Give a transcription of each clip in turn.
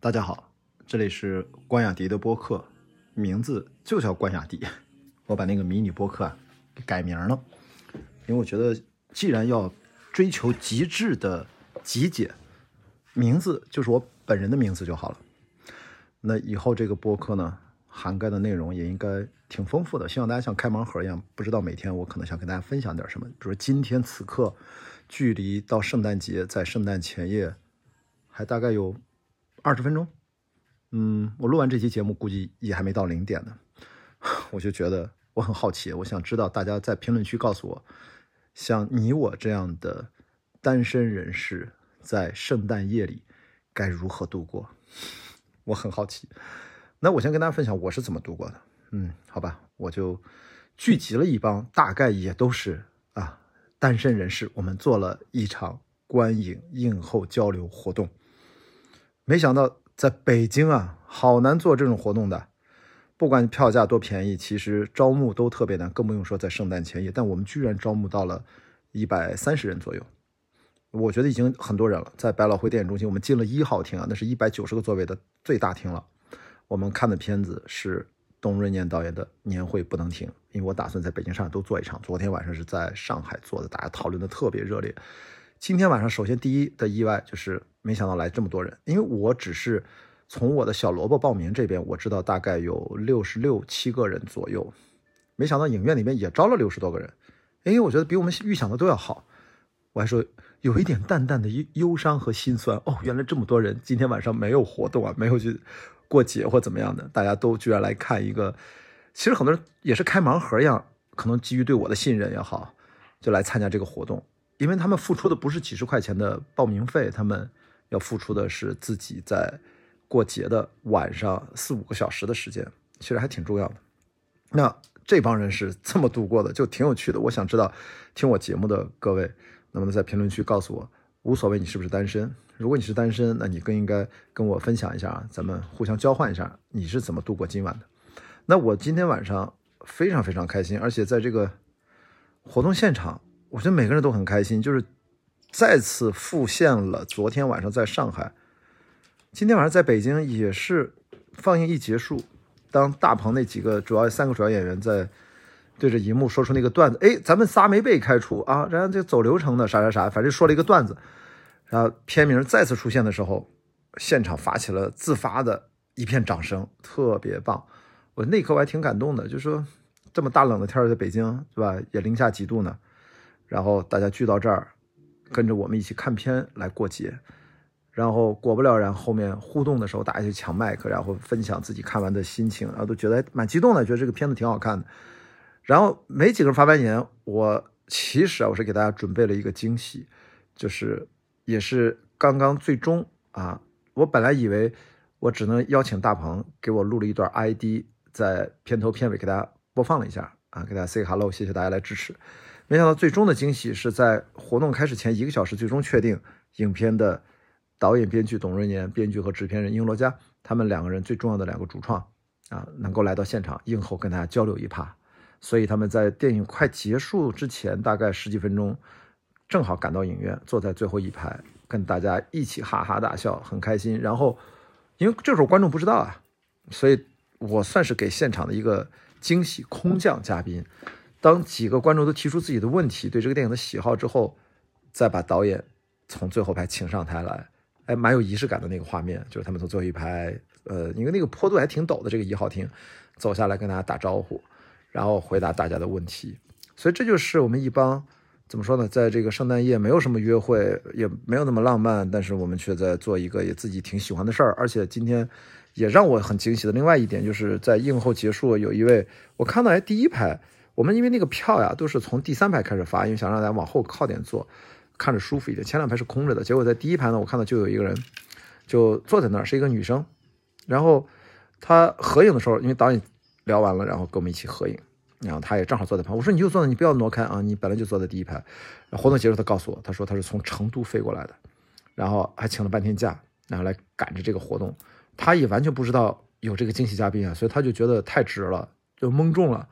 大家好，这里是关雅迪的播客，名字就叫关雅迪。我把那个迷你播客啊给改名了，因为我觉得既然要追求极致的极简，名字就是我本人的名字就好了。那以后这个播客呢，涵盖的内容也应该挺丰富的，希望大家像开盲盒一样，不知道每天我可能想跟大家分享点什么。比如今天此刻，距离到圣诞节在圣诞前夜还大概有二十分钟。嗯，我录完这期节目估计也还没到零点呢，我就觉得我很好奇，我想知道大家在评论区告诉我，像你我这样的单身人士在圣诞夜里该如何度过？我很好奇。那我先跟大家分享我是怎么度过的。嗯，好吧，我就聚集了一帮大概也都是啊单身人士，我们做了一场观影映后交流活动。没想到在北京啊，好难做这种活动的。不管票价多便宜，其实招募都特别难，更不用说在圣诞前夜。但我们居然招募到了一百三十人左右，我觉得已经很多人了。在百老汇电影中心，我们进了一号厅啊，那是一百九十个座位的最大厅了。我们看的片子是董润年导演的《年会不能停》，因为我打算在北京、上海都做一场。昨天晚上是在上海做的，大家讨论的特别热烈。今天晚上，首先第一的意外就是没想到来这么多人，因为我只是从我的小萝卜报名这边，我知道大概有六十六七个人左右，没想到影院里面也招了六十多个人，哎，我觉得比我们预想的都要好。我还说有一点淡淡的忧忧伤和心酸哦，原来这么多人今天晚上没有活动啊，没有去过节或怎么样的，大家都居然来看一个，其实很多人也是开盲盒一样，可能基于对我的信任也好，就来参加这个活动。因为他们付出的不是几十块钱的报名费，他们要付出的是自己在过节的晚上四五个小时的时间，其实还挺重要的。那这帮人是这么度过的，就挺有趣的。我想知道，听我节目的各位能不能在评论区告诉我，无所谓你是不是单身，如果你是单身，那你更应该跟我分享一下，咱们互相交换一下，你是怎么度过今晚的。那我今天晚上非常非常开心，而且在这个活动现场。我觉得每个人都很开心，就是再次复现了昨天晚上在上海，今天晚上在北京也是放映一结束，当大鹏那几个主要三个主要演员在对着荧幕说出那个段子，哎，咱们仨没被开除啊，然后就走流程的啥啥啥，反正说了一个段子，然后片名再次出现的时候，现场发起了自发的一片掌声，特别棒。我那刻我还挺感动的，就说这么大冷的天在北京是吧，也零下几度呢。然后大家聚到这儿，跟着我们一起看片来过节，然后果不了然，后面互动的时候，大家就抢麦克，然后分享自己看完的心情，然后都觉得蛮激动的，觉得这个片子挺好看的。然后没几个人发完言，我其实啊，我是给大家准备了一个惊喜，就是也是刚刚最终啊，我本来以为我只能邀请大鹏给我录了一段 ID，在片头片尾给大家播放了一下啊，给大家 say hello，谢谢大家来支持。没想到最终的惊喜是在活动开始前一个小时，最终确定影片的导演、编剧董润年，编剧和制片人英罗佳，他们两个人最重要的两个主创啊，能够来到现场映后跟大家交流一趴。所以他们在电影快结束之前，大概十几分钟，正好赶到影院，坐在最后一排，跟大家一起哈哈大笑，很开心。然后，因为这时候观众不知道啊，所以我算是给现场的一个惊喜空降嘉宾。当几个观众都提出自己的问题，对这个电影的喜好之后，再把导演从最后排请上台来，哎，蛮有仪式感的那个画面，就是他们从最后一排，呃，因为那个坡度还挺陡的，这个一号厅走下来跟大家打招呼，然后回答大家的问题。所以这就是我们一帮怎么说呢，在这个圣诞夜没有什么约会，也没有那么浪漫，但是我们却在做一个也自己挺喜欢的事儿。而且今天也让我很惊喜的另外一点，就是在映后结束，有一位我看到哎第一排。我们因为那个票呀，都是从第三排开始发，因为想让大家往后靠点坐，看着舒服一点。前两排是空着的，结果在第一排呢，我看到就有一个人就坐在那儿，是一个女生。然后她合影的时候，因为导演聊完了，然后跟我们一起合影，然后她也正好坐在旁。我说你就坐那，你不要挪开啊，你本来就坐在第一排。活动结束，她告诉我，她说她是从成都飞过来的，然后还请了半天假，然后来赶着这个活动。她也完全不知道有这个惊喜嘉宾啊，所以她就觉得太值了，就蒙中了。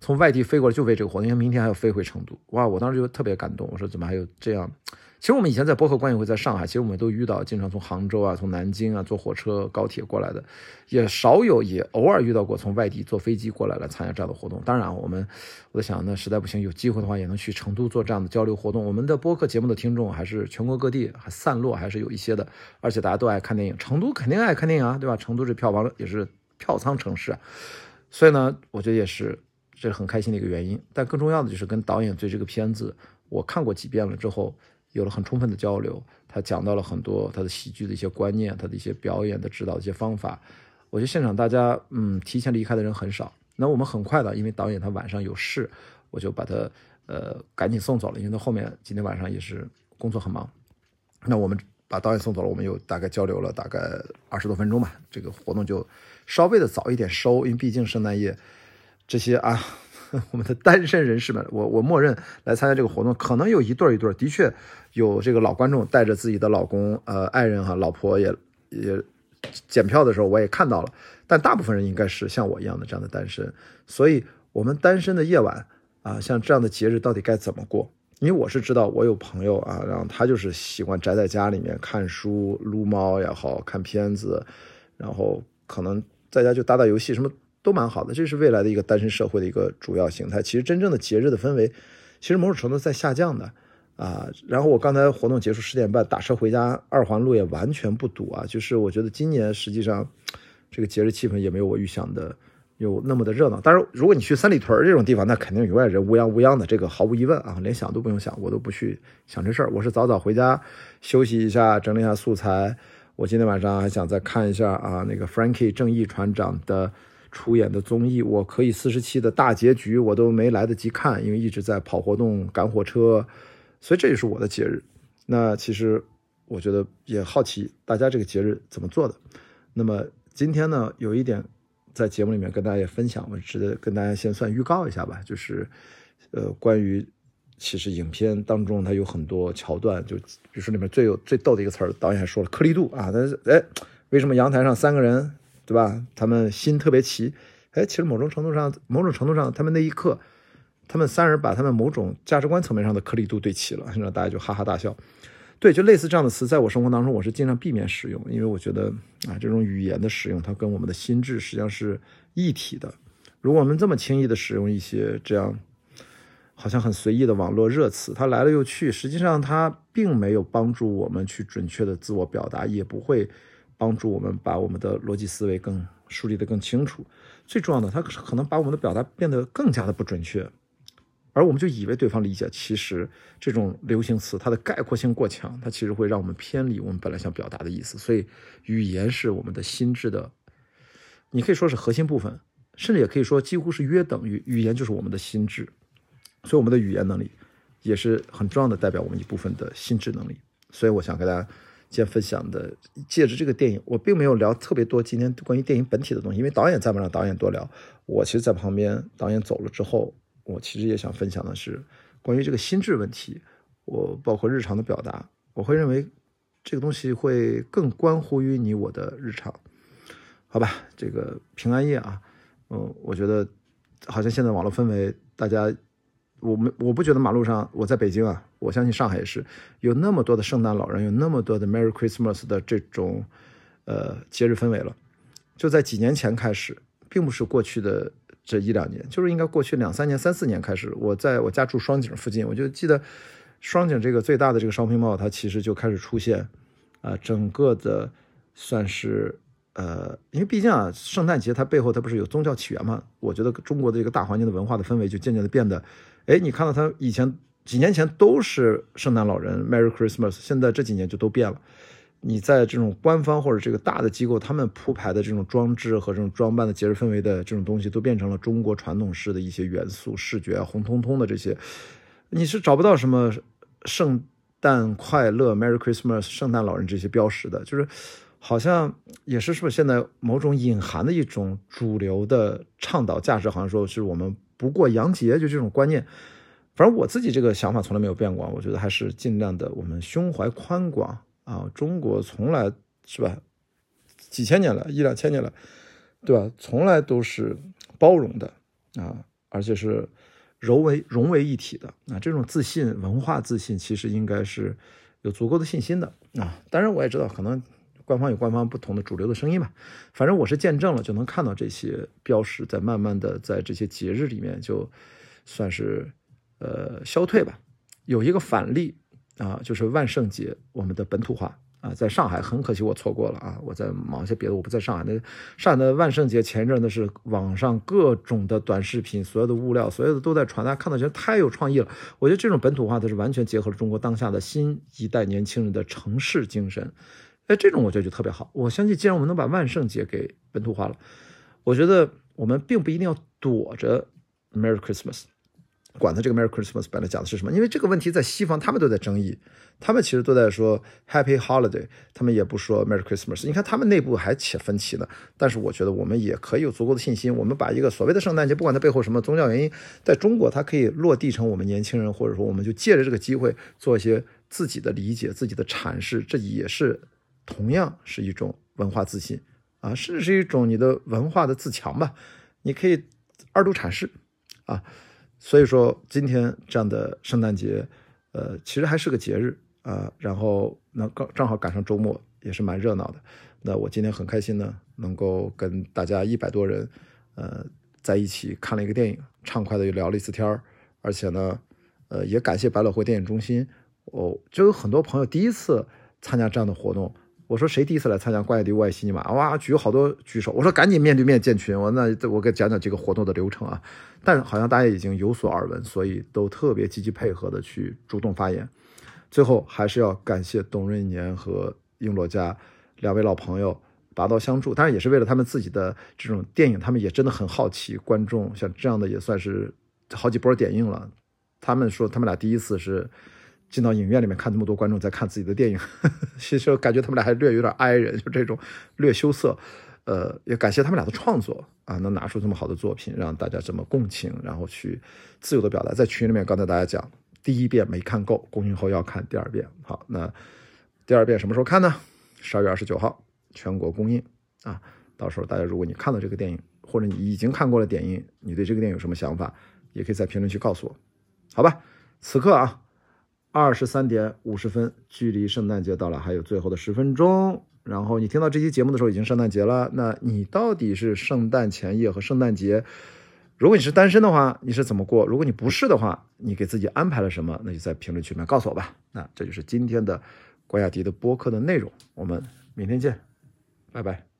从外地飞过来就为这个活动，因为明天还要飞回成都。哇，我当时就特别感动。我说怎么还有这样？其实我们以前在播客观影会在上海，其实我们都遇到，经常从杭州啊、从南京啊坐火车、高铁过来的，也少有，也偶尔遇到过从外地坐飞机过来来参加这样的活动。当然，我们我在想，那实在不行，有机会的话，也能去成都做这样的交流活动。我们的播客节目的听众还是全国各地还散落，还是有一些的，而且大家都爱看电影，成都肯定爱看电影啊，对吧？成都这票房也是票仓城市，所以呢，我觉得也是这是很开心的一个原因。但更重要的就是跟导演对这个片子，我看过几遍了之后。有了很充分的交流，他讲到了很多他的喜剧的一些观念，他的一些表演的指导一些方法。我觉得现场大家嗯提前离开的人很少。那我们很快的，因为导演他晚上有事，我就把他呃赶紧送走了，因为他后面今天晚上也是工作很忙。那我们把导演送走了，我们又大概交流了大概二十多分钟吧。这个活动就稍微的早一点收，因为毕竟圣诞夜这些啊。我们的单身人士们，我我默认来参加这个活动，可能有一对一对，的确有这个老观众带着自己的老公、呃爱人哈、老婆也也检票的时候我也看到了，但大部分人应该是像我一样的这样的单身，所以我们单身的夜晚啊，像这样的节日到底该怎么过？因为我是知道我有朋友啊，然后他就是喜欢宅在家里面看书、撸猫也好看片子，然后可能在家就打打游戏什么。都蛮好的，这是未来的一个单身社会的一个主要形态。其实真正的节日的氛围，其实某种程度在下降的啊。然后我刚才活动结束十点半打车回家，二环路也完全不堵啊。就是我觉得今年实际上这个节日气氛也没有我预想的有那么的热闹。当然，如果你去三里屯这种地方，那肯定永远人乌泱乌泱的，这个毫无疑问啊，连想都不用想，我都不去想这事儿。我是早早回家休息一下，整理一下素材。我今天晚上还想再看一下啊，那个 Frankie 正义船长的。出演的综艺，我可以四十七的大结局我都没来得及看，因为一直在跑活动、赶火车，所以这也是我的节日。那其实我觉得也好奇大家这个节日怎么做的。那么今天呢，有一点在节目里面跟大家也分享，我值得跟大家先算预告一下吧，就是呃，关于其实影片当中它有很多桥段，就比如说里面最有最逗的一个词儿，导演还说了颗粒度啊，但是哎，为什么阳台上三个人？对吧？他们心特别齐，哎，其实某种程度上，某种程度上，他们那一刻，他们三人把他们某种价值观层面上的颗粒度对齐了，然后大家就哈哈大笑。对，就类似这样的词，在我生活当中，我是尽量避免使用，因为我觉得啊，这种语言的使用，它跟我们的心智实际上是一体的。如果我们这么轻易的使用一些这样好像很随意的网络热词，它来了又去，实际上它并没有帮助我们去准确的自我表达，也不会。帮助我们把我们的逻辑思维更梳理得更清楚。最重要的，它可能把我们的表达变得更加的不准确，而我们就以为对方理解。其实这种流行词，它的概括性过强，它其实会让我们偏离我们本来想表达的意思。所以，语言是我们的心智的，你可以说是核心部分，甚至也可以说几乎是约等于语言就是我们的心智。所以，我们的语言能力也是很重要的，代表我们一部分的心智能力。所以，我想给大家。今天分享的，借着这个电影，我并没有聊特别多今天关于电影本体的东西，因为导演在不让导演多聊。我其实，在旁边，导演走了之后，我其实也想分享的是关于这个心智问题。我包括日常的表达，我会认为这个东西会更关乎于你我的日常，好吧？这个平安夜啊，嗯，我觉得好像现在网络氛围，大家。我们我不觉得马路上，我在北京啊，我相信上海也是有那么多的圣诞老人，有那么多的 Merry Christmas 的这种呃节日氛围了。就在几年前开始，并不是过去的这一两年，就是应该过去两三年、三四年开始。我在我家住双井附近，我就记得双井这个最大的这个 shopping mall，它其实就开始出现啊，整个的算是呃，因为毕竟啊，圣诞节它背后它不是有宗教起源嘛？我觉得中国的一个大环境的文化的氛围就渐渐的变得。哎，你看到他以前几年前都是圣诞老人，Merry Christmas，现在这几年就都变了。你在这种官方或者这个大的机构，他们铺排的这种装置和这种装扮的节日氛围的这种东西，都变成了中国传统式的一些元素，视觉红彤彤的这些，你是找不到什么圣诞快乐，Merry Christmas，圣诞老人这些标识的，就是好像也是说现在某种隐含的一种主流的倡导价值，好像说是我们。不过洋节就这种观念，反正我自己这个想法从来没有变过。我觉得还是尽量的，我们胸怀宽广啊。中国从来是吧，几千年了，一两千年了，对吧？从来都是包容的啊，而且是融为融为一体的啊。这种自信，文化自信，其实应该是有足够的信心的啊。当然，我也知道可能官方有官方不同的主流的声音吧。反正我是见证了，就能看到这些标识在慢慢的在这些节日里面，就算是呃消退吧。有一个反例啊，就是万圣节，我们的本土化。啊，在上海很可惜我错过了啊！我在忙一些别的，我不在上海。那上海的万圣节前一阵的是网上各种的短视频，所有的物料，所有的都在传，大家看到觉得太有创意了。我觉得这种本土化它是完全结合了中国当下的新一代年轻人的城市精神。哎，这种我觉得就特别好。我相信，既然我们能把万圣节给本土化了，我觉得我们并不一定要躲着 Merry Christmas。管他这个 Merry Christmas 本来讲的是什么？因为这个问题在西方他们都在争议，他们其实都在说 Happy Holiday，他们也不说 Merry Christmas。你看他们内部还起分歧呢。但是我觉得我们也可以有足够的信心，我们把一个所谓的圣诞节，不管它背后什么宗教原因，在中国它可以落地成我们年轻人，或者说我们就借着这个机会做一些自己的理解、自己的阐释，这也是同样是一种文化自信啊，甚至是一种你的文化的自强吧。你可以二度阐释啊。所以说，今天这样的圣诞节，呃，其实还是个节日啊。然后那刚正好赶上周末，也是蛮热闹的。那我今天很开心呢，能够跟大家一百多人，呃，在一起看了一个电影，畅快的又聊了一次天儿。而且呢，呃，也感谢百老汇电影中心，哦，就有很多朋友第一次参加这样的活动。我说谁第一次来参加关雅迪外西尼玛？哇，举好多举手。我说赶紧面对面建群。我那我给讲讲这个活动的流程啊。但好像大家已经有所耳闻，所以都特别积极配合的去主动发言。最后还是要感谢董润年和英罗家两位老朋友拔刀相助，当然也是为了他们自己的这种电影，他们也真的很好奇观众像这样的也算是好几波点映了。他们说他们俩第一次是。进到影院里面看这么多观众在看自己的电影，其实感觉他们俩还略有点哀人，就这种略羞涩。呃，也感谢他们俩的创作啊，能拿出这么好的作品，让大家这么共情，然后去自由的表达。在群里面，刚才大家讲，第一遍没看够，公映后要看第二遍。好，那第二遍什么时候看呢？十二月二十九号全国公映啊，到时候大家如果你看到这个电影，或者你已经看过了点映，你对这个电影有什么想法，也可以在评论区告诉我，好吧？此刻啊。二十三点五十分，距离圣诞节到了还有最后的十分钟。然后你听到这期节目的时候，已经圣诞节了。那你到底是圣诞前夜和圣诞节？如果你是单身的话，你是怎么过？如果你不是的话，你给自己安排了什么？那就在评论区里面告诉我吧。那这就是今天的关雅迪的播客的内容。我们明天见，拜拜。